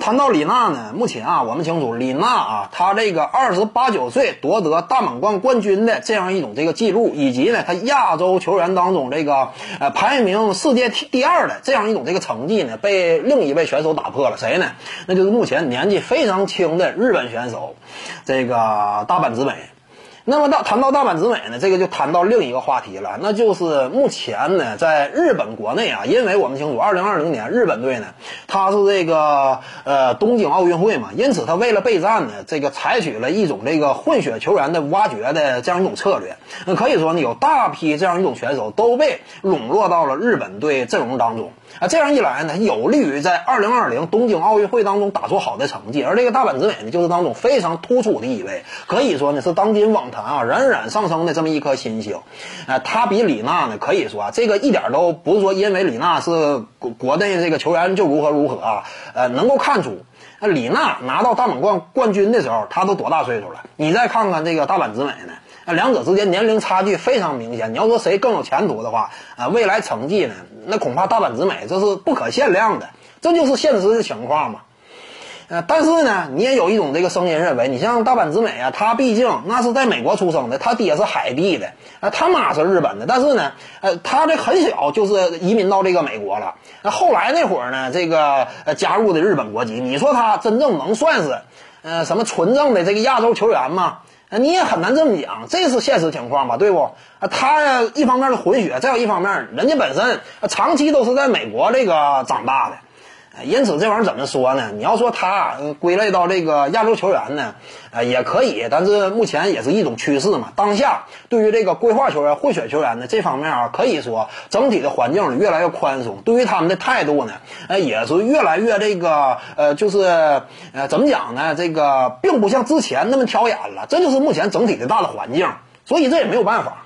谈到李娜呢，目前啊，我们清楚李娜啊，她这个二十八九岁夺得大满贯冠军的这样一种这个记录，以及呢，她亚洲球员当中这个呃排名世界第二的这样一种这个成绩呢，被另一位选手打破了，谁呢？那就是目前年纪非常轻的日本选手，这个大阪直美。那么到谈到大阪直美呢，这个就谈到另一个话题了，那就是目前呢，在日本国内啊，因为我们清楚，二零二零年日本队呢，它是这个呃东京奥运会嘛，因此他为了备战呢，这个采取了一种这个混血球员的挖掘的这样一种策略。那可以说呢，有大批这样一种选手都被笼络到了日本队阵容当中啊，这样一来呢，有利于在二零二零东京奥运会当中打出好的成绩。而这个大阪直美呢，就是当中非常突出的一位，可以说呢是当今网啊冉冉上升的这么一颗新星。呃，他比李娜呢，可以说啊，这个一点都不是说因为李娜是国国内这个球员就如何如何啊，呃，能够看出。那李娜拿到大满贯冠军的时候，她都多大岁数了？你再看看这个大阪直美呢？那两者之间年龄差距非常明显。你要说谁更有前途的话，啊，未来成绩呢？那恐怕大阪直美这是不可限量的，这就是现实的情况嘛。呃，但是呢，你也有一种这个声音认为，你像大阪直美啊，他毕竟那是在美国出生的，他爹是海地的，呃，他妈是日本的，但是呢，呃，他这很小就是移民到这个美国了，那后来那会儿呢，这个呃加入的日本国籍，你说他真正能算是呃什么纯正的这个亚洲球员吗？你也很难这么讲，这是现实情况吧，对不？啊，他一方面是混血，再有一方面，人家本身长期都是在美国这个长大的。因此，这玩意儿怎么说呢？你要说他归类到这个亚洲球员呢，呃，也可以，但是目前也是一种趋势嘛。当下对于这个规划球员、混血球员呢，这方面啊，可以说整体的环境越来越宽松，对于他们的态度呢，呃，也是越来越这个呃，就是呃，怎么讲呢？这个并不像之前那么挑眼了，这就是目前整体的大的环境，所以这也没有办法。